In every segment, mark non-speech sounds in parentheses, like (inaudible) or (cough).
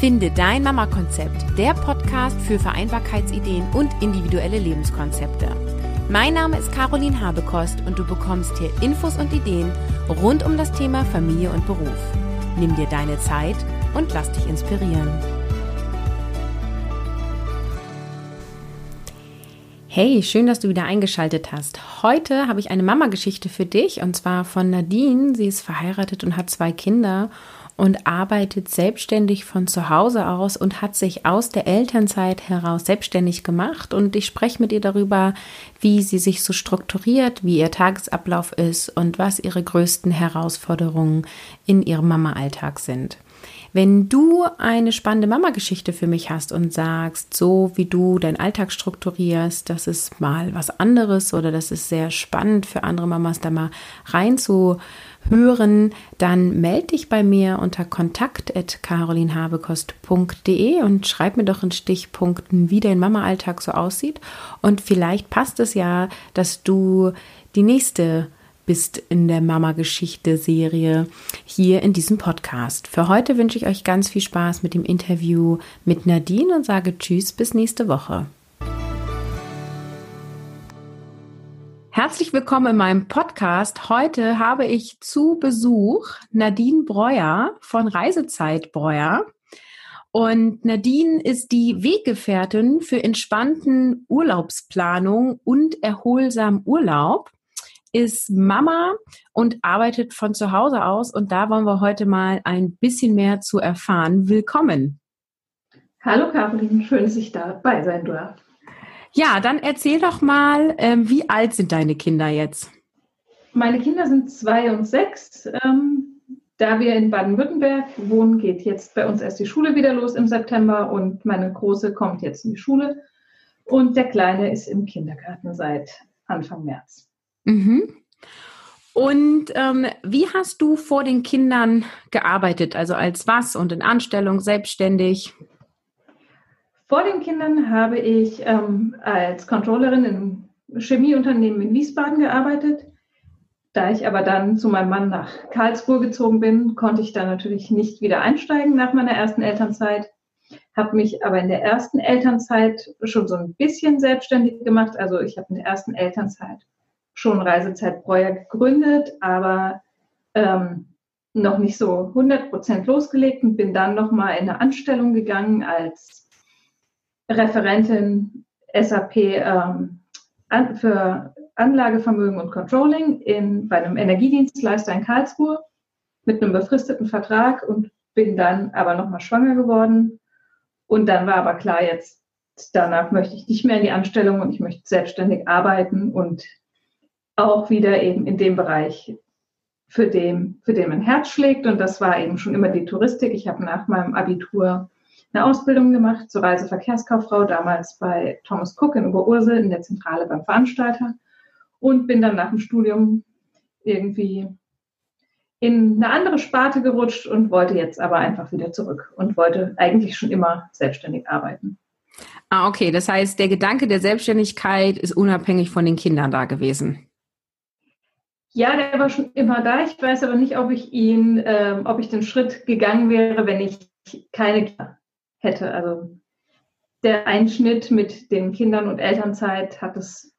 Finde dein Mama-Konzept, der Podcast für Vereinbarkeitsideen und individuelle Lebenskonzepte. Mein Name ist Caroline Habekost und du bekommst hier Infos und Ideen rund um das Thema Familie und Beruf. Nimm dir deine Zeit und lass dich inspirieren. Hey, schön, dass du wieder eingeschaltet hast. Heute habe ich eine Mama-Geschichte für dich und zwar von Nadine. Sie ist verheiratet und hat zwei Kinder und arbeitet selbstständig von zu Hause aus und hat sich aus der Elternzeit heraus selbstständig gemacht. Und ich spreche mit ihr darüber, wie sie sich so strukturiert, wie ihr Tagesablauf ist und was ihre größten Herausforderungen in ihrem Mama-Alltag sind. Wenn du eine spannende Mama-Geschichte für mich hast und sagst, so wie du deinen Alltag strukturierst, das ist mal was anderes oder das ist sehr spannend für andere Mamas da mal reinzuhören, dann melde dich bei mir unter kontakt.carolinhabekost.de und schreib mir doch in Stichpunkten, wie dein Mama-Alltag so aussieht. Und vielleicht passt es ja, dass du die nächste bist in der Mama-Geschichte-Serie hier in diesem Podcast. Für heute wünsche ich euch ganz viel Spaß mit dem Interview mit Nadine und sage Tschüss bis nächste Woche. Herzlich willkommen in meinem Podcast. Heute habe ich zu Besuch Nadine Breuer von Reisezeit Breuer. Und Nadine ist die Weggefährtin für entspannten Urlaubsplanung und erholsamen Urlaub ist Mama und arbeitet von zu Hause aus. Und da wollen wir heute mal ein bisschen mehr zu erfahren. Willkommen. Hallo Caroline, schön, dass ich dabei sein darf. Ja, dann erzähl doch mal, ähm, wie alt sind deine Kinder jetzt? Meine Kinder sind zwei und sechs. Ähm, da wir in Baden-Württemberg wohnen, geht jetzt bei uns erst die Schule wieder los im September und meine Große kommt jetzt in die Schule und der Kleine ist im Kindergarten seit Anfang März. Mhm. Und ähm, wie hast du vor den Kindern gearbeitet? Also als was und in Anstellung, selbstständig? Vor den Kindern habe ich ähm, als Controllerin im Chemieunternehmen in Wiesbaden gearbeitet. Da ich aber dann zu meinem Mann nach Karlsruhe gezogen bin, konnte ich da natürlich nicht wieder einsteigen nach meiner ersten Elternzeit. Habe mich aber in der ersten Elternzeit schon so ein bisschen selbstständig gemacht. Also ich habe in der ersten Elternzeit schon Reisezeit Breuer gegründet, aber ähm, noch nicht so 100 Prozent losgelegt und bin dann nochmal in eine Anstellung gegangen als Referentin SAP ähm, an, für Anlagevermögen und Controlling in, bei einem Energiedienstleister in Karlsruhe mit einem befristeten Vertrag und bin dann aber nochmal schwanger geworden. Und dann war aber klar, jetzt danach möchte ich nicht mehr in die Anstellung und ich möchte selbstständig arbeiten und auch wieder eben in dem Bereich, für den, für den mein Herz schlägt. Und das war eben schon immer die Touristik. Ich habe nach meinem Abitur eine Ausbildung gemacht zur Reiseverkehrskauffrau, damals bei Thomas Cook in Oberursel in der Zentrale beim Veranstalter und bin dann nach dem Studium irgendwie in eine andere Sparte gerutscht und wollte jetzt aber einfach wieder zurück und wollte eigentlich schon immer selbstständig arbeiten. Ah, okay. Das heißt, der Gedanke der Selbstständigkeit ist unabhängig von den Kindern da gewesen. Ja, der war schon immer da. Ich weiß aber nicht, ob ich ihn, ähm, ob ich den Schritt gegangen wäre, wenn ich keine Kinder hätte. Also der Einschnitt mit den Kindern und Elternzeit hat es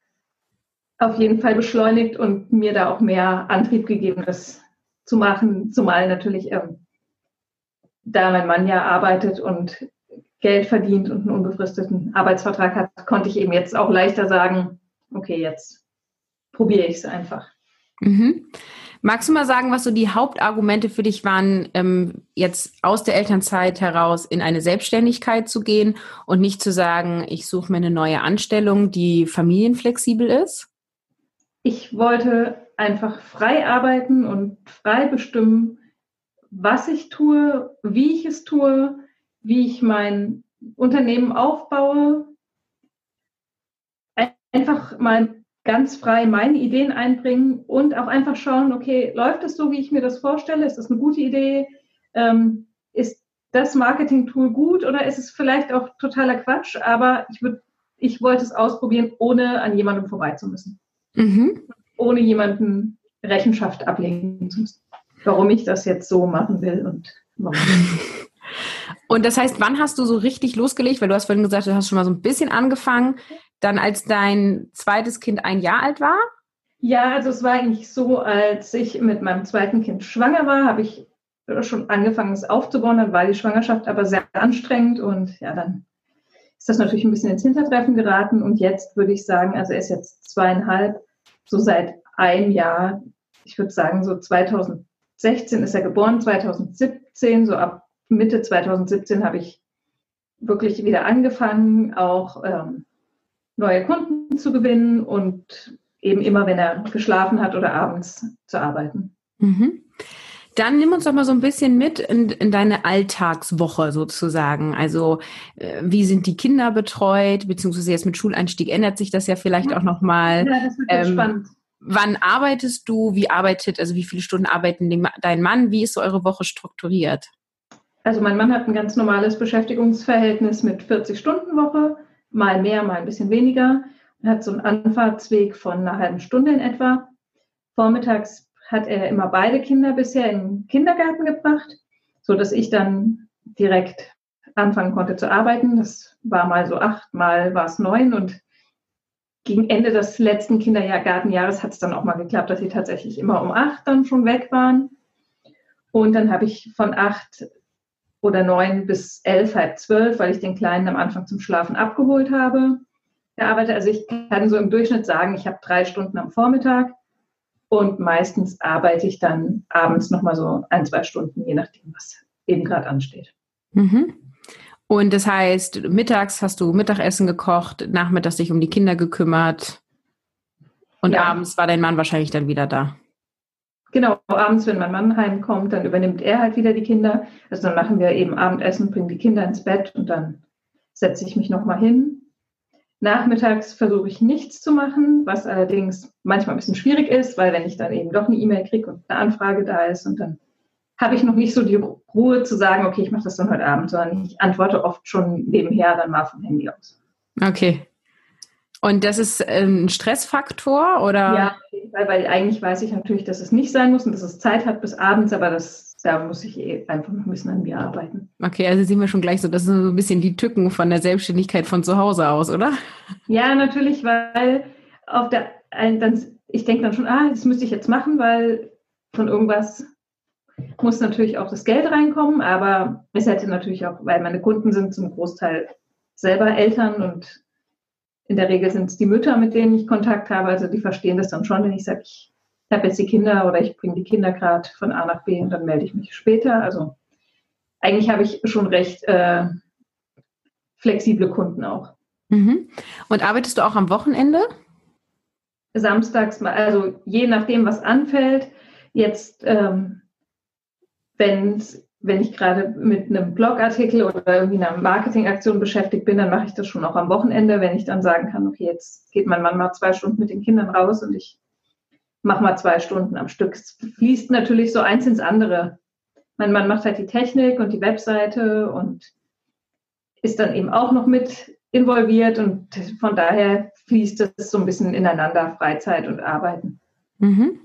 auf jeden Fall beschleunigt und mir da auch mehr Antrieb gegeben, das zu machen. Zumal natürlich, ähm, da mein Mann ja arbeitet und Geld verdient und einen unbefristeten Arbeitsvertrag hat, konnte ich eben jetzt auch leichter sagen, okay, jetzt probiere ich es einfach. Mhm. Magst du mal sagen, was so die Hauptargumente für dich waren, ähm, jetzt aus der Elternzeit heraus in eine Selbstständigkeit zu gehen und nicht zu sagen, ich suche mir eine neue Anstellung, die familienflexibel ist? Ich wollte einfach frei arbeiten und frei bestimmen, was ich tue, wie ich es tue, wie ich mein Unternehmen aufbaue. Einfach mal ganz frei meine Ideen einbringen und auch einfach schauen, okay, läuft es so, wie ich mir das vorstelle? Ist das eine gute Idee? Ähm, ist das Marketing-Tool gut oder ist es vielleicht auch totaler Quatsch? Aber ich, würd, ich wollte es ausprobieren, ohne an jemandem vorbei zu müssen. Mhm. Ohne jemanden Rechenschaft ablegen zu müssen. Warum ich das jetzt so machen will und warum. (laughs) Und das heißt, wann hast du so richtig losgelegt? Weil du hast vorhin gesagt, du hast schon mal so ein bisschen angefangen, dann als dein zweites Kind ein Jahr alt war? Ja, also es war eigentlich so, als ich mit meinem zweiten Kind schwanger war, habe ich schon angefangen, es aufzubauen. Dann war die Schwangerschaft aber sehr anstrengend und ja, dann ist das natürlich ein bisschen ins Hintertreffen geraten. Und jetzt würde ich sagen, also er ist jetzt zweieinhalb, so seit einem Jahr, ich würde sagen, so 2016 ist er geboren, 2017, so ab Mitte 2017 habe ich wirklich wieder angefangen, auch ähm, neue Kunden zu gewinnen und eben immer, wenn er geschlafen hat oder abends zu arbeiten. Mhm. Dann nimm uns doch mal so ein bisschen mit in, in deine Alltagswoche sozusagen. Also äh, wie sind die Kinder betreut, beziehungsweise jetzt mit Schuleinstieg ändert sich das ja vielleicht auch nochmal. Ja, das wird ähm, spannend. Wann arbeitest du? Wie arbeitet, also wie viele Stunden arbeiten dein Mann? Wie ist so eure Woche strukturiert? Also mein Mann hat ein ganz normales Beschäftigungsverhältnis mit 40 Stunden Woche, mal mehr, mal ein bisschen weniger. Er hat so einen Anfahrtsweg von einer halben Stunde in etwa. Vormittags hat er immer beide Kinder bisher in den Kindergarten gebracht, so dass ich dann direkt anfangen konnte zu arbeiten. Das war mal so acht, mal war es neun und gegen Ende des letzten Kindergartenjahres hat es dann auch mal geklappt, dass sie tatsächlich immer um acht dann schon weg waren. Und dann habe ich von acht oder neun bis elf, halb zwölf, weil ich den Kleinen am Anfang zum Schlafen abgeholt habe, gearbeitet. Also ich kann so im Durchschnitt sagen, ich habe drei Stunden am Vormittag und meistens arbeite ich dann abends nochmal so ein, zwei Stunden, je nachdem, was eben gerade ansteht. Mhm. Und das heißt, mittags hast du Mittagessen gekocht, nachmittags dich um die Kinder gekümmert und ja. abends war dein Mann wahrscheinlich dann wieder da. Genau, abends, wenn mein Mann heimkommt, dann übernimmt er halt wieder die Kinder. Also dann machen wir eben Abendessen, bringen die Kinder ins Bett und dann setze ich mich nochmal hin. Nachmittags versuche ich nichts zu machen, was allerdings manchmal ein bisschen schwierig ist, weil wenn ich dann eben doch eine E-Mail kriege und eine Anfrage da ist und dann habe ich noch nicht so die Ruhe zu sagen, okay, ich mache das dann heute Abend, sondern ich antworte oft schon nebenher dann mal vom Handy aus. Okay. Und das ist ein Stressfaktor oder? Ja, weil, weil eigentlich weiß ich natürlich, dass es nicht sein muss und dass es Zeit hat bis abends, aber das, da muss ich eh einfach noch ein bisschen an mir arbeiten. Okay, also sehen wir schon gleich so, das sind so ein bisschen die Tücken von der Selbstständigkeit von zu Hause aus, oder? Ja, natürlich, weil auf der, dann, ich denke dann schon, ah, das müsste ich jetzt machen, weil von irgendwas muss natürlich auch das Geld reinkommen, aber es hätte natürlich auch, weil meine Kunden sind zum Großteil selber Eltern und in der Regel sind es die Mütter, mit denen ich Kontakt habe. Also die verstehen das dann schon, wenn ich sage, ich habe jetzt die Kinder oder ich bringe die Kinder gerade von A nach B und dann melde ich mich später. Also eigentlich habe ich schon recht äh, flexible Kunden auch. Mhm. Und arbeitest du auch am Wochenende? Samstags, also je nachdem, was anfällt. Jetzt, ähm, wenn es wenn ich gerade mit einem Blogartikel oder irgendwie einer Marketingaktion beschäftigt bin, dann mache ich das schon auch am Wochenende, wenn ich dann sagen kann, okay, jetzt geht mein Mann mal zwei Stunden mit den Kindern raus und ich mache mal zwei Stunden am Stück. Es fließt natürlich so eins ins andere. Mein Mann macht halt die Technik und die Webseite und ist dann eben auch noch mit involviert und von daher fließt es so ein bisschen ineinander, Freizeit und Arbeiten. Mhm.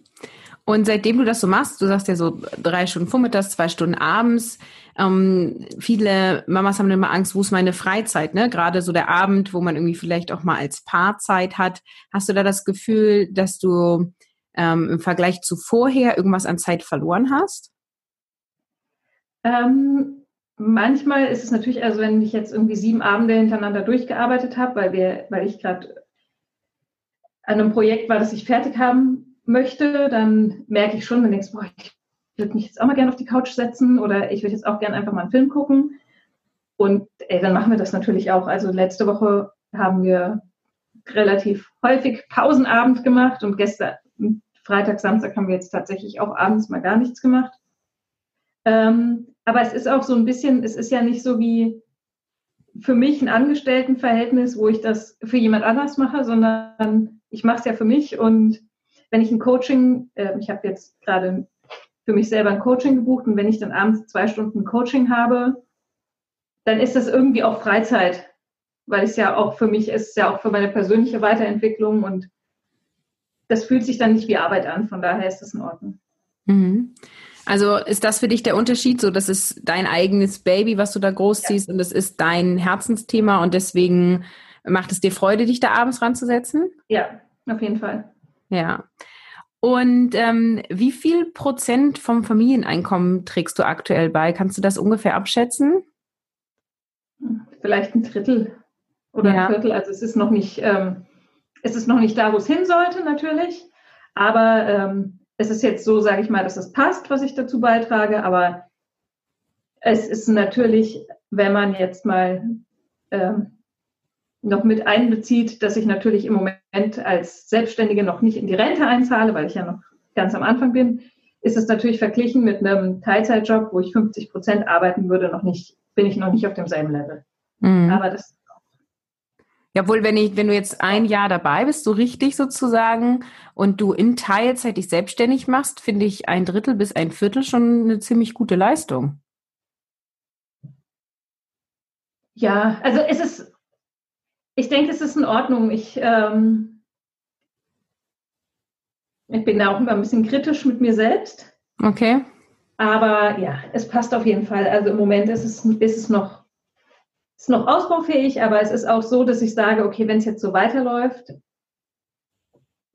Und seitdem du das so machst, du sagst ja so drei Stunden vormittags, zwei Stunden abends, ähm, viele Mamas haben immer Angst, wo ist meine Freizeit, ne? Gerade so der Abend, wo man irgendwie vielleicht auch mal als Paarzeit hat. Hast du da das Gefühl, dass du ähm, im Vergleich zu vorher irgendwas an Zeit verloren hast? Ähm, manchmal ist es natürlich, also wenn ich jetzt irgendwie sieben Abende hintereinander durchgearbeitet habe, weil wir, weil ich gerade an einem Projekt war, das ich fertig haben möchte, dann merke ich schon, denkst du, boah, ich würde mich jetzt auch mal gerne auf die Couch setzen oder ich würde jetzt auch gerne einfach mal einen Film gucken. Und ey, dann machen wir das natürlich auch. Also letzte Woche haben wir relativ häufig Pausenabend gemacht und gestern, Freitag, Samstag haben wir jetzt tatsächlich auch abends mal gar nichts gemacht. Ähm, aber es ist auch so ein bisschen, es ist ja nicht so wie für mich ein Angestelltenverhältnis, wo ich das für jemand anders mache, sondern ich mache es ja für mich und wenn ich ein Coaching, äh, ich habe jetzt gerade für mich selber ein Coaching gebucht und wenn ich dann abends zwei Stunden Coaching habe, dann ist das irgendwie auch Freizeit, weil es ja auch für mich ist, ja auch für meine persönliche Weiterentwicklung und das fühlt sich dann nicht wie Arbeit an. Von daher ist das in Ordnung. Mhm. Also ist das für dich der Unterschied, so das ist dein eigenes Baby, was du da großziehst ja. und es ist dein Herzensthema und deswegen macht es dir Freude, dich da abends ranzusetzen? Ja, auf jeden Fall. Ja. Und ähm, wie viel Prozent vom Familieneinkommen trägst du aktuell bei? Kannst du das ungefähr abschätzen? Vielleicht ein Drittel oder ja. ein Viertel. Also es ist noch nicht, ähm, es ist noch nicht da, wo es hin sollte, natürlich. Aber ähm, es ist jetzt so, sage ich mal, dass es passt, was ich dazu beitrage, aber es ist natürlich, wenn man jetzt mal ähm, noch mit einbezieht, dass ich natürlich im Moment als Selbstständige noch nicht in die Rente einzahle, weil ich ja noch ganz am Anfang bin, ist es natürlich verglichen mit einem Teilzeitjob, wo ich 50 Prozent arbeiten würde, noch nicht, bin ich noch nicht auf demselben Level. Mhm. Aber das Jawohl, wenn ich, wenn du jetzt ein Jahr dabei bist, so richtig sozusagen, und du in Teilzeit dich selbstständig machst, finde ich ein Drittel bis ein Viertel schon eine ziemlich gute Leistung. Ja, also es ist, ich denke, es ist in Ordnung. Ich, ähm, ich bin da auch immer ein bisschen kritisch mit mir selbst. Okay. Aber ja, es passt auf jeden Fall. Also im Moment ist es, ist es noch ist noch ausbaufähig, aber es ist auch so, dass ich sage, okay, wenn es jetzt so weiterläuft,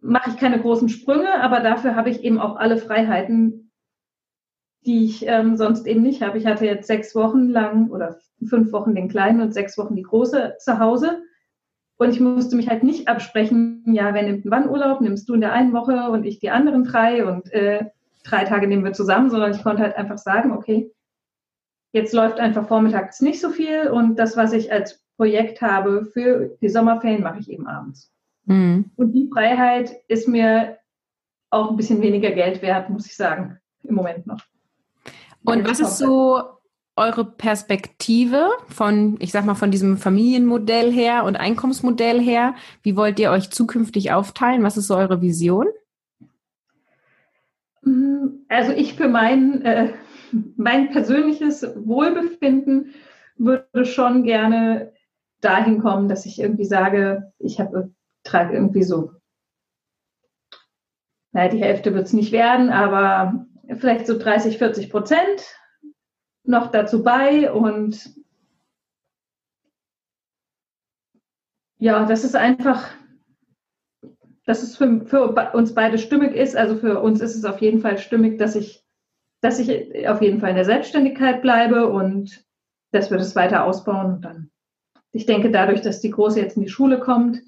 mache ich keine großen Sprünge, aber dafür habe ich eben auch alle Freiheiten, die ich ähm, sonst eben nicht habe. Ich hatte jetzt sechs Wochen lang oder fünf Wochen den Kleinen und sechs Wochen die Große zu Hause. Und ich musste mich halt nicht absprechen, ja, wer nimmt wann Urlaub, nimmst du in der einen Woche und ich die anderen drei und äh, drei Tage nehmen wir zusammen, sondern ich konnte halt einfach sagen, okay, Jetzt läuft einfach vormittags nicht so viel und das, was ich als Projekt habe für die Sommerferien, mache ich eben abends. Mhm. Und die Freiheit ist mir auch ein bisschen weniger Geld wert, muss ich sagen, im Moment noch. Und was ist so eure Perspektive von, ich sag mal, von diesem Familienmodell her und Einkommensmodell her? Wie wollt ihr euch zukünftig aufteilen? Was ist so eure Vision? Also ich für meinen äh, mein persönliches Wohlbefinden würde schon gerne dahin kommen, dass ich irgendwie sage, ich habe, trage irgendwie so, naja, die Hälfte wird es nicht werden, aber vielleicht so 30, 40 Prozent noch dazu bei und ja, das ist einfach, dass es für, für uns beide stimmig ist. Also für uns ist es auf jeden Fall stimmig, dass ich dass ich auf jeden Fall in der Selbstständigkeit bleibe und dass wir das weiter ausbauen. Und dann, ich denke, dadurch, dass die Große jetzt in die Schule kommt,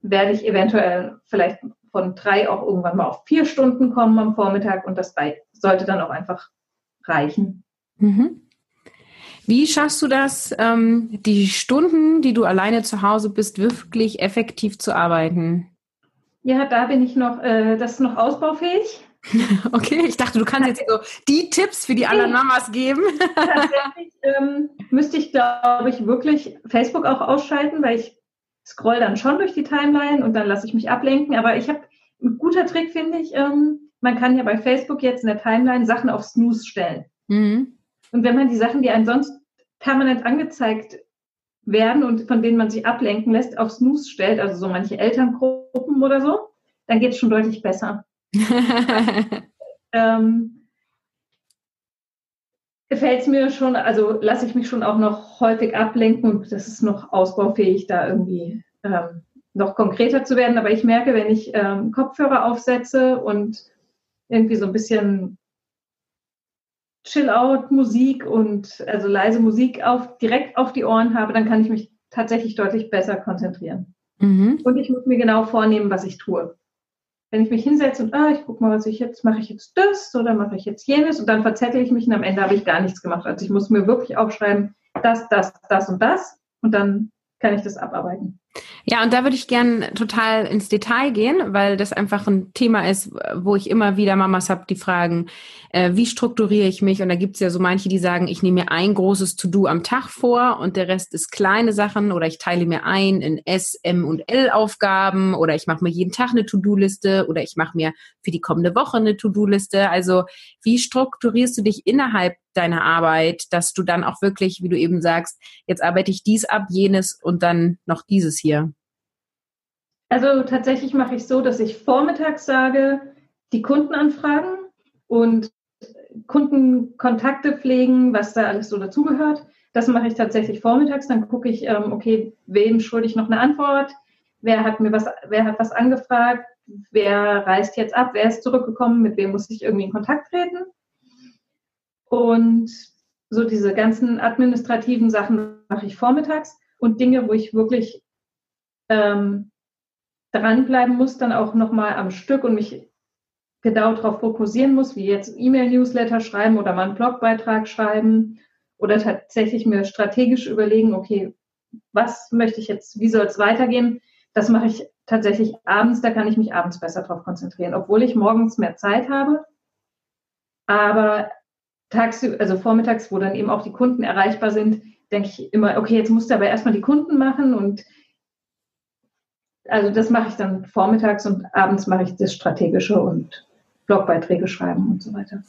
werde ich eventuell vielleicht von drei auch irgendwann mal auf vier Stunden kommen am Vormittag und das sollte dann auch einfach reichen. Mhm. Wie schaffst du das, ähm, die Stunden, die du alleine zu Hause bist, wirklich effektiv zu arbeiten? Ja, da bin ich noch, äh, das ist noch ausbaufähig. (laughs) Okay, ich dachte, du kannst jetzt so die Tipps für die anderen Mamas geben. (laughs) Tatsächlich ähm, müsste ich, glaube ich, wirklich Facebook auch ausschalten, weil ich scroll dann schon durch die Timeline und dann lasse ich mich ablenken. Aber ich habe ein guter Trick, finde ich. Ähm, man kann ja bei Facebook jetzt in der Timeline Sachen auf Snooze stellen. Mhm. Und wenn man die Sachen, die einem sonst permanent angezeigt werden und von denen man sich ablenken lässt, auf Snooze stellt, also so manche Elterngruppen oder so, dann geht es schon deutlich besser. (laughs) ähm, gefällt es mir schon, also lasse ich mich schon auch noch häufig ablenken und das ist noch ausbaufähig, da irgendwie ähm, noch konkreter zu werden. Aber ich merke, wenn ich ähm, Kopfhörer aufsetze und irgendwie so ein bisschen Chill-out-Musik und also leise Musik auf, direkt auf die Ohren habe, dann kann ich mich tatsächlich deutlich besser konzentrieren. Mhm. Und ich muss mir genau vornehmen, was ich tue wenn ich mich hinsetze und, ah, ich gucke mal, was ich jetzt, mache ich jetzt das oder mache ich jetzt jenes und dann verzettel ich mich und am Ende habe ich gar nichts gemacht. Also ich muss mir wirklich aufschreiben, das, das, das und das und dann kann ich das abarbeiten. Ja, und da würde ich gern total ins Detail gehen, weil das einfach ein Thema ist, wo ich immer wieder Mamas habe, die fragen, äh, wie strukturiere ich mich? Und da gibt es ja so manche, die sagen, ich nehme mir ein großes To-Do am Tag vor und der Rest ist kleine Sachen oder ich teile mir ein in S, M und L Aufgaben oder ich mache mir jeden Tag eine To-Do-Liste oder ich mache mir für die kommende Woche eine To-Do-Liste. Also wie strukturierst du dich innerhalb deiner Arbeit, dass du dann auch wirklich, wie du eben sagst, jetzt arbeite ich dies ab, jenes und dann noch dieses hier? Also tatsächlich mache ich so, dass ich vormittags sage, die Kundenanfragen und Kundenkontakte pflegen, was da alles so dazugehört. Das mache ich tatsächlich vormittags. Dann gucke ich, ähm, okay, wem schulde ich noch eine Antwort? Wer hat mir was, wer hat was angefragt? Wer reist jetzt ab? Wer ist zurückgekommen? Mit wem muss ich irgendwie in Kontakt treten? Und so diese ganzen administrativen Sachen mache ich vormittags und Dinge, wo ich wirklich ähm, dranbleiben muss, dann auch nochmal am Stück und mich genau darauf fokussieren muss, wie jetzt E-Mail-Newsletter schreiben oder mal einen Blogbeitrag schreiben oder tatsächlich mir strategisch überlegen, okay, was möchte ich jetzt, wie soll es weitergehen? Das mache ich tatsächlich abends, da kann ich mich abends besser darauf konzentrieren, obwohl ich morgens mehr Zeit habe. Aber tagsüber, also vormittags, wo dann eben auch die Kunden erreichbar sind, denke ich immer, okay, jetzt musst du aber erstmal die Kunden machen und also das mache ich dann vormittags und abends mache ich das Strategische und Blogbeiträge schreiben und so weiter.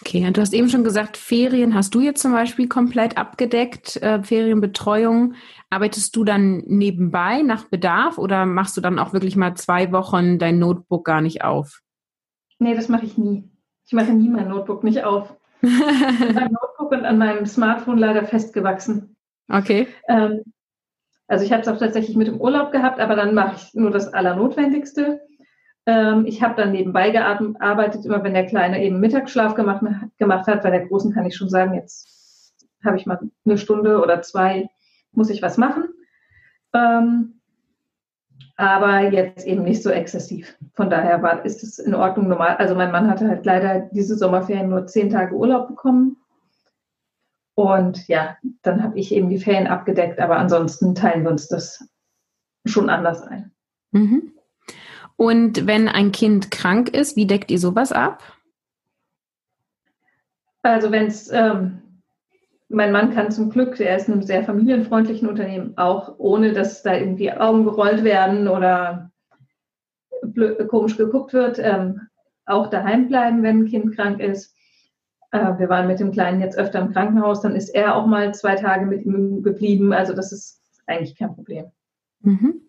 Okay, und du hast eben schon gesagt, Ferien hast du jetzt zum Beispiel komplett abgedeckt, äh, Ferienbetreuung. Arbeitest du dann nebenbei nach Bedarf oder machst du dann auch wirklich mal zwei Wochen dein Notebook gar nicht auf? Nee, das mache ich nie. Ich mache nie mein Notebook nicht auf. An meinem Notebook und an meinem Smartphone leider festgewachsen. Okay. Ähm, also ich habe es auch tatsächlich mit dem Urlaub gehabt, aber dann mache ich nur das Allernotwendigste. Ähm, ich habe dann nebenbei gearbeitet, immer wenn der Kleine eben Mittagsschlaf gemacht, gemacht hat. Bei der Großen kann ich schon sagen, jetzt habe ich mal eine Stunde oder zwei, muss ich was machen. Ähm, aber jetzt eben nicht so exzessiv. Von daher war, ist es in Ordnung normal. Also mein Mann hatte halt leider diese Sommerferien nur zehn Tage Urlaub bekommen. Und ja, dann habe ich eben die Ferien abgedeckt, aber ansonsten teilen wir uns das schon anders ein. Mhm. Und wenn ein Kind krank ist, wie deckt ihr sowas ab? Also wenn es, ähm, mein Mann kann zum Glück, er ist in einem sehr familienfreundlichen Unternehmen, auch ohne dass da irgendwie Augen gerollt werden oder komisch geguckt wird, ähm, auch daheim bleiben, wenn ein Kind krank ist. Äh, wir waren mit dem Kleinen jetzt öfter im Krankenhaus, dann ist er auch mal zwei Tage mit ihm geblieben. Also das ist eigentlich kein Problem. Mhm.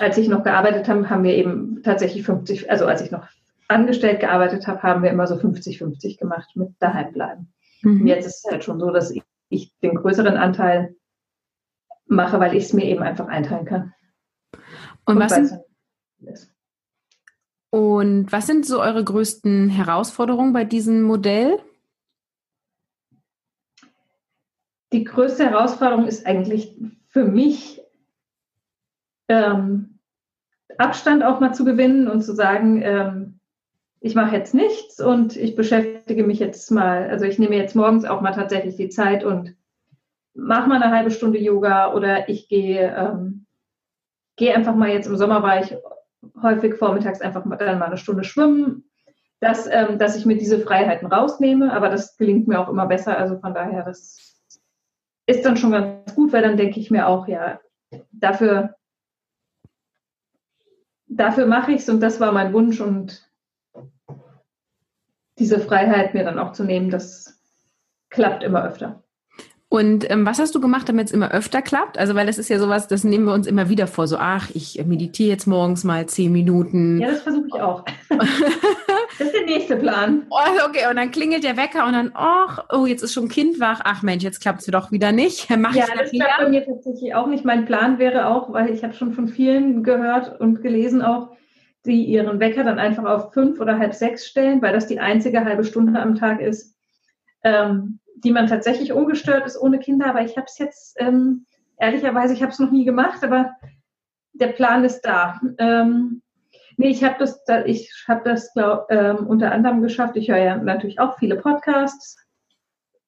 Als ich noch gearbeitet habe, haben wir eben tatsächlich 50, also als ich noch angestellt gearbeitet habe, haben wir immer so 50-50 gemacht mit daheim bleiben. Mhm. Jetzt ist es halt schon so, dass ich den größeren Anteil mache, weil ich es mir eben einfach einteilen kann. Und, und was sind, und was sind so eure größten Herausforderungen bei diesem Modell? die größte Herausforderung ist eigentlich für mich, ähm, Abstand auch mal zu gewinnen und zu sagen, ähm, ich mache jetzt nichts und ich beschäftige mich jetzt mal, also ich nehme jetzt morgens auch mal tatsächlich die Zeit und mache mal eine halbe Stunde Yoga oder ich gehe, ähm, gehe einfach mal jetzt im Sommer war ich häufig vormittags einfach mal, dann mal eine Stunde schwimmen, dass, ähm, dass ich mir diese Freiheiten rausnehme, aber das gelingt mir auch immer besser, also von daher, das ist dann schon ganz gut, weil dann denke ich mir auch, ja, dafür, dafür mache ich es und das war mein Wunsch und diese Freiheit mir dann auch zu nehmen, das klappt immer öfter. Und ähm, was hast du gemacht, damit es immer öfter klappt? Also, weil das ist ja sowas, das nehmen wir uns immer wieder vor. So, ach, ich meditiere jetzt morgens mal zehn Minuten. Ja, das versuche ich auch. (laughs) das ist der nächste Plan. Oh, okay, und dann klingelt der Wecker und dann, ach, oh, jetzt ist schon Kind wach. Ach Mensch, jetzt klappt es doch wieder nicht. (laughs) Mach ja, das klappt bei mir tatsächlich auch nicht. Mein Plan wäre auch, weil ich habe schon von vielen gehört und gelesen auch, die ihren Wecker dann einfach auf fünf oder halb sechs stellen, weil das die einzige halbe Stunde am Tag ist. Ähm, die man tatsächlich ungestört ist ohne Kinder. Aber ich habe es jetzt, ähm, ehrlicherweise, ich habe es noch nie gemacht, aber der Plan ist da. Ähm, nee, ich habe das, ich habe das glaub, ähm, unter anderem geschafft. Ich höre ja natürlich auch viele Podcasts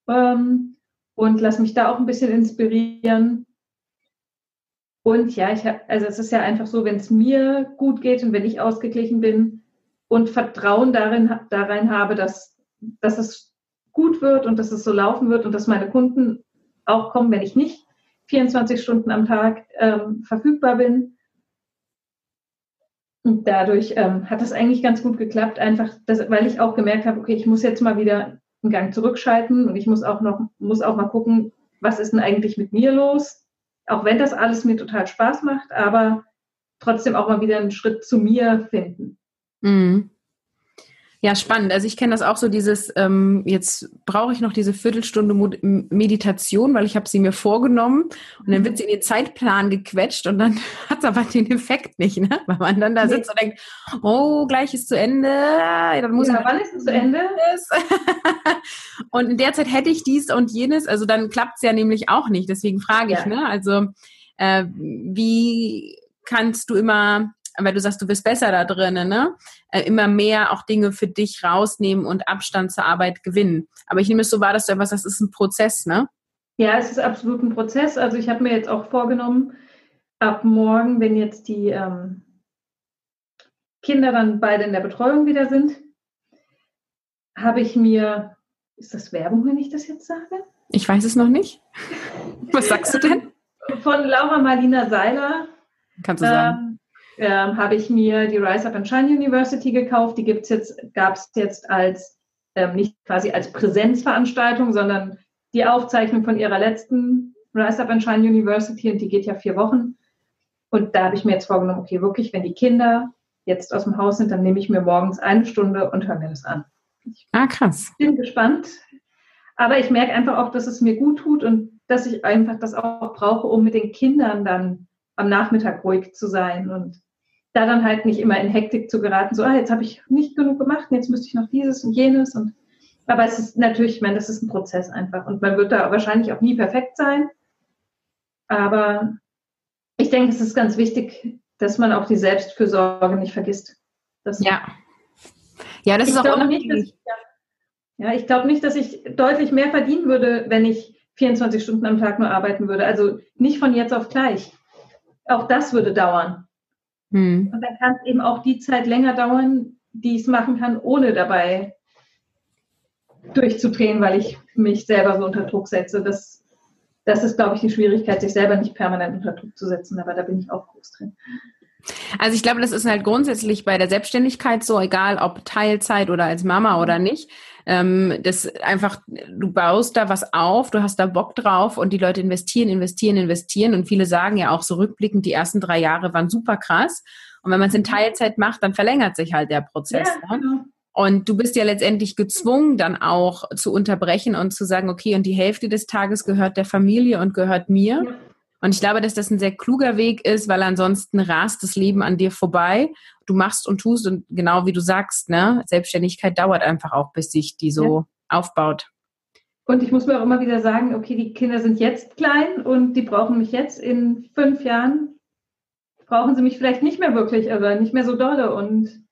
ähm, und lasse mich da auch ein bisschen inspirieren. Und ja, ich habe, also es ist ja einfach so, wenn es mir gut geht und wenn ich ausgeglichen bin und Vertrauen darin, darin habe, dass, dass es gut wird und dass es so laufen wird und dass meine Kunden auch kommen, wenn ich nicht 24 Stunden am Tag ähm, verfügbar bin. Und dadurch ähm, hat das eigentlich ganz gut geklappt, einfach, dass, weil ich auch gemerkt habe, okay, ich muss jetzt mal wieder einen Gang zurückschalten und ich muss auch noch, muss auch mal gucken, was ist denn eigentlich mit mir los? Auch wenn das alles mir total Spaß macht, aber trotzdem auch mal wieder einen Schritt zu mir finden. Mhm. Ja, spannend. Also ich kenne das auch so, dieses, ähm, jetzt brauche ich noch diese Viertelstunde Meditation, weil ich habe sie mir vorgenommen und dann wird sie in den Zeitplan gequetscht und dann (laughs) hat es aber den Effekt nicht, ne? Weil man dann da sitzt nee. und denkt, oh, gleich ist zu Ende. Dann muss ja, wann ist es zu Ende? (laughs) und in der Zeit hätte ich dies und jenes, also dann klappt es ja nämlich auch nicht. Deswegen frage ich, ja. ne? Also äh, wie kannst du immer weil du sagst, du bist besser da drin, ne? Äh, immer mehr auch Dinge für dich rausnehmen und Abstand zur Arbeit gewinnen. Aber ich nehme es so wahr, dass du etwas, das ist ein Prozess, ne? Ja, es ist absolut ein Prozess. Also ich habe mir jetzt auch vorgenommen, ab morgen, wenn jetzt die ähm, Kinder dann beide in der Betreuung wieder sind, habe ich mir, ist das Werbung, wenn ich das jetzt sage? Ich weiß es noch nicht. (laughs) Was sagst du denn? Von Laura Marlina Seiler. Kannst du sagen. Ähm, ähm, habe ich mir die Rise Up and Shine University gekauft. Die gibt's jetzt, gab es jetzt als ähm, nicht quasi als Präsenzveranstaltung, sondern die Aufzeichnung von ihrer letzten Rise Up and Shine University und die geht ja vier Wochen. Und da habe ich mir jetzt vorgenommen, okay, wirklich, wenn die Kinder jetzt aus dem Haus sind, dann nehme ich mir morgens eine Stunde und höre mir das an. Ich ah, krass. Bin gespannt. Aber ich merke einfach auch, dass es mir gut tut und dass ich einfach das auch brauche, um mit den Kindern dann am Nachmittag ruhig zu sein und da dann halt nicht immer in Hektik zu geraten, so, ah, jetzt habe ich nicht genug gemacht, jetzt müsste ich noch dieses und jenes und aber es ist natürlich, ich meine, das ist ein Prozess einfach und man wird da wahrscheinlich auch nie perfekt sein. Aber ich denke, es ist ganz wichtig, dass man auch die Selbstfürsorge nicht vergisst. Das ja. Ja, das ist auch unabhängig. Nicht, ja, ja, ich glaube nicht, dass ich deutlich mehr verdienen würde, wenn ich 24 Stunden am Tag nur arbeiten würde. Also nicht von jetzt auf gleich. Auch das würde dauern. Hm. Und dann kann es eben auch die Zeit länger dauern, die ich es machen kann, ohne dabei durchzudrehen, weil ich mich selber so unter Druck setze. Das, das ist, glaube ich, die Schwierigkeit, sich selber nicht permanent unter Druck zu setzen. Aber da bin ich auch groß drin. Also ich glaube, das ist halt grundsätzlich bei der Selbstständigkeit so, egal ob Teilzeit oder als Mama oder nicht. Ähm, das einfach, du baust da was auf, du hast da Bock drauf und die Leute investieren, investieren, investieren. Und viele sagen ja auch so rückblickend, die ersten drei Jahre waren super krass. Und wenn man es in Teilzeit macht, dann verlängert sich halt der Prozess. Ja, ne? genau. Und du bist ja letztendlich gezwungen, dann auch zu unterbrechen und zu sagen, okay, und die Hälfte des Tages gehört der Familie und gehört mir. Ja. Und ich glaube, dass das ein sehr kluger Weg ist, weil ansonsten rast das Leben an dir vorbei. Du machst und tust und genau wie du sagst, ne, Selbstständigkeit dauert einfach auch, bis sich die so ja. aufbaut. Und ich muss mir auch immer wieder sagen, okay, die Kinder sind jetzt klein und die brauchen mich jetzt in fünf Jahren, brauchen sie mich vielleicht nicht mehr wirklich, aber nicht mehr so dolle. Und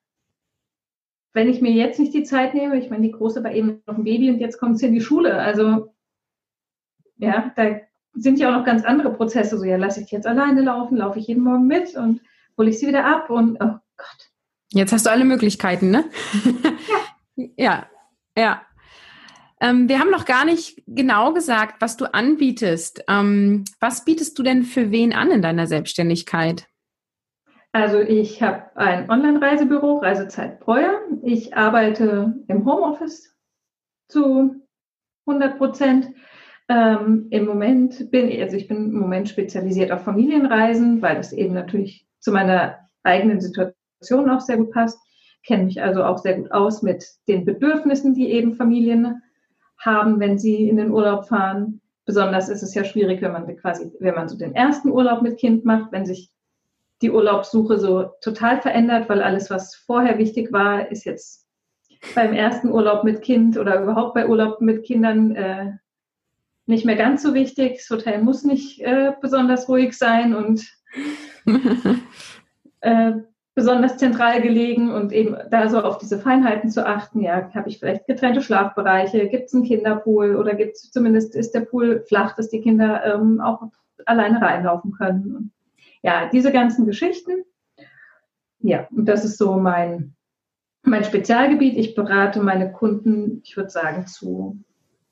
wenn ich mir jetzt nicht die Zeit nehme, ich meine, die Große war eben noch ein Baby und jetzt kommt sie in die Schule. Also ja, da sind ja auch noch ganz andere Prozesse. So, ja, lasse ich die jetzt alleine laufen, laufe ich jeden Morgen mit und hole ich sie wieder ab und oh Gott. Jetzt hast du alle Möglichkeiten, ne? (laughs) Ja. ja, ja. Ähm, wir haben noch gar nicht genau gesagt, was du anbietest. Ähm, was bietest du denn für wen an in deiner Selbstständigkeit? Also ich habe ein Online-Reisebüro, Reisezeit Breuer. Ich arbeite im Homeoffice zu 100 Prozent. Ähm, Im Moment bin ich, also ich bin im Moment spezialisiert auf Familienreisen, weil das eben natürlich zu meiner eigenen Situation auch sehr gut passt. Kenne mich also auch sehr gut aus mit den Bedürfnissen, die eben Familien haben, wenn sie in den Urlaub fahren. Besonders ist es ja schwierig, wenn man quasi, wenn man so den ersten Urlaub mit Kind macht, wenn sich die Urlaubssuche so total verändert, weil alles, was vorher wichtig war, ist jetzt beim ersten Urlaub mit Kind oder überhaupt bei Urlaub mit Kindern äh, nicht mehr ganz so wichtig. Das Hotel muss nicht äh, besonders ruhig sein und (laughs) äh, besonders zentral gelegen und eben da so auf diese Feinheiten zu achten. Ja, habe ich vielleicht getrennte Schlafbereiche? Gibt es einen Kinderpool oder gibt es zumindest ist der Pool flach, dass die Kinder ähm, auch alleine reinlaufen können? Und ja, diese ganzen Geschichten. Ja, und das ist so mein, mein Spezialgebiet. Ich berate meine Kunden, ich würde sagen, zu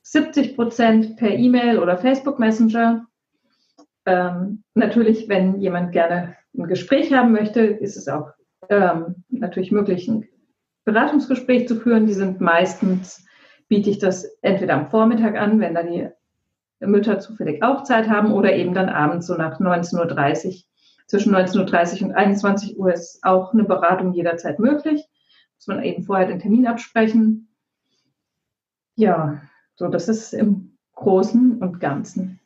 70 Prozent per E-Mail oder Facebook Messenger. Ähm, natürlich, wenn jemand gerne ein Gespräch haben möchte, ist es auch ähm, natürlich möglich, ein Beratungsgespräch zu führen. Die sind meistens, biete ich das entweder am Vormittag an, wenn dann die Mütter zufällig auch Zeit haben, oder eben dann abends so nach 19.30 Uhr. Zwischen 19.30 Uhr und 21 Uhr ist auch eine Beratung jederzeit möglich, muss man eben vorher den Termin absprechen. Ja, so das ist im Großen und Ganzen.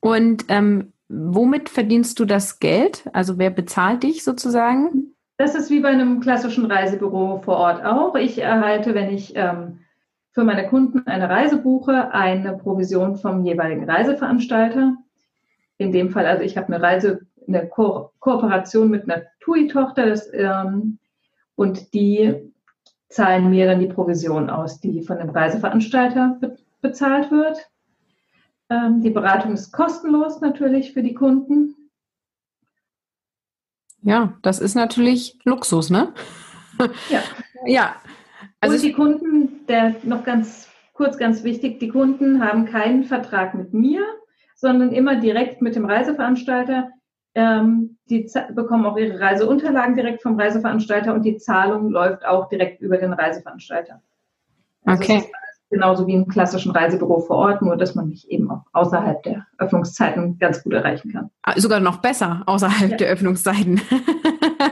Und ähm, womit verdienst du das Geld? Also wer bezahlt dich sozusagen? Das ist wie bei einem klassischen Reisebüro vor Ort auch. Ich erhalte, wenn ich ähm, für meine Kunden eine Reise buche, eine Provision vom jeweiligen Reiseveranstalter. In dem Fall, also ich habe eine Reise, eine Ko Kooperation mit einer TUI-Tochter ähm, und die zahlen mir dann die Provision aus, die von dem Reiseveranstalter be bezahlt wird. Ähm, die Beratung ist kostenlos natürlich für die Kunden. Ja, das ist natürlich Luxus, ne? Ja. ja. Also Und die Kunden, der noch ganz kurz ganz wichtig, die Kunden haben keinen Vertrag mit mir, sondern immer direkt mit dem Reiseveranstalter. Ähm, die bekommen auch ihre Reiseunterlagen direkt vom Reiseveranstalter und die Zahlung läuft auch direkt über den Reiseveranstalter. Also okay genauso wie im klassischen Reisebüro vor Ort, nur dass man mich eben auch außerhalb der Öffnungszeiten ganz gut erreichen kann. Ah, sogar noch besser außerhalb ja. der Öffnungszeiten.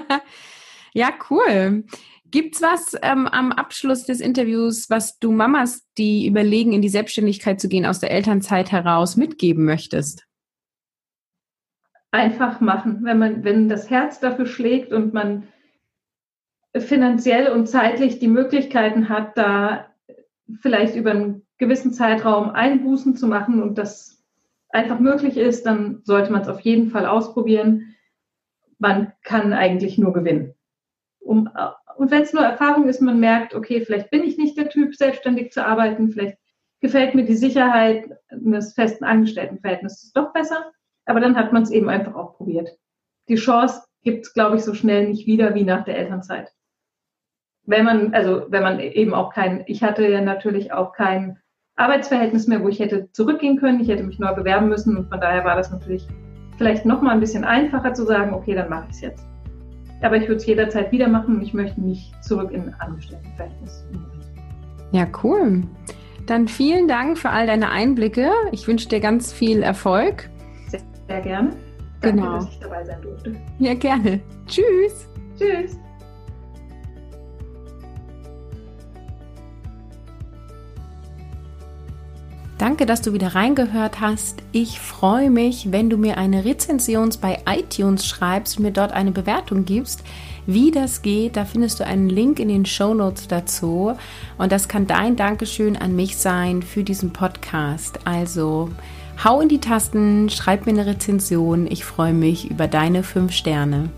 (laughs) ja, cool. Gibt's was ähm, am Abschluss des Interviews, was du Mamas, die überlegen, in die Selbstständigkeit zu gehen, aus der Elternzeit heraus mitgeben möchtest? Einfach machen. Wenn man, wenn das Herz dafür schlägt und man finanziell und zeitlich die Möglichkeiten hat, da vielleicht über einen gewissen Zeitraum Einbußen zu machen und das einfach möglich ist, dann sollte man es auf jeden Fall ausprobieren. Man kann eigentlich nur gewinnen. Um, und wenn es nur Erfahrung ist, man merkt, okay, vielleicht bin ich nicht der Typ, selbstständig zu arbeiten, vielleicht gefällt mir die Sicherheit eines festen Angestelltenverhältnisses doch besser, aber dann hat man es eben einfach auch probiert. Die Chance gibt es, glaube ich, so schnell nicht wieder wie nach der Elternzeit wenn man, also wenn man eben auch kein, ich hatte ja natürlich auch kein Arbeitsverhältnis mehr, wo ich hätte zurückgehen können. Ich hätte mich neu bewerben müssen und von daher war das natürlich vielleicht noch mal ein bisschen einfacher zu sagen, okay, dann mache ich es jetzt. Aber ich würde es jederzeit wieder machen und ich möchte nicht zurück in ein Angestelltenverhältnis. Ja, cool. Dann vielen Dank für all deine Einblicke. Ich wünsche dir ganz viel Erfolg. Sehr, gerne. Danke, genau. dass ich dabei sein durfte. Ja, gerne. Tschüss. Tschüss. Danke, dass du wieder reingehört hast. Ich freue mich, wenn du mir eine Rezension bei iTunes schreibst und mir dort eine Bewertung gibst. Wie das geht, da findest du einen Link in den Show Notes dazu. Und das kann dein Dankeschön an mich sein für diesen Podcast. Also hau in die Tasten, schreib mir eine Rezension. Ich freue mich über deine fünf Sterne.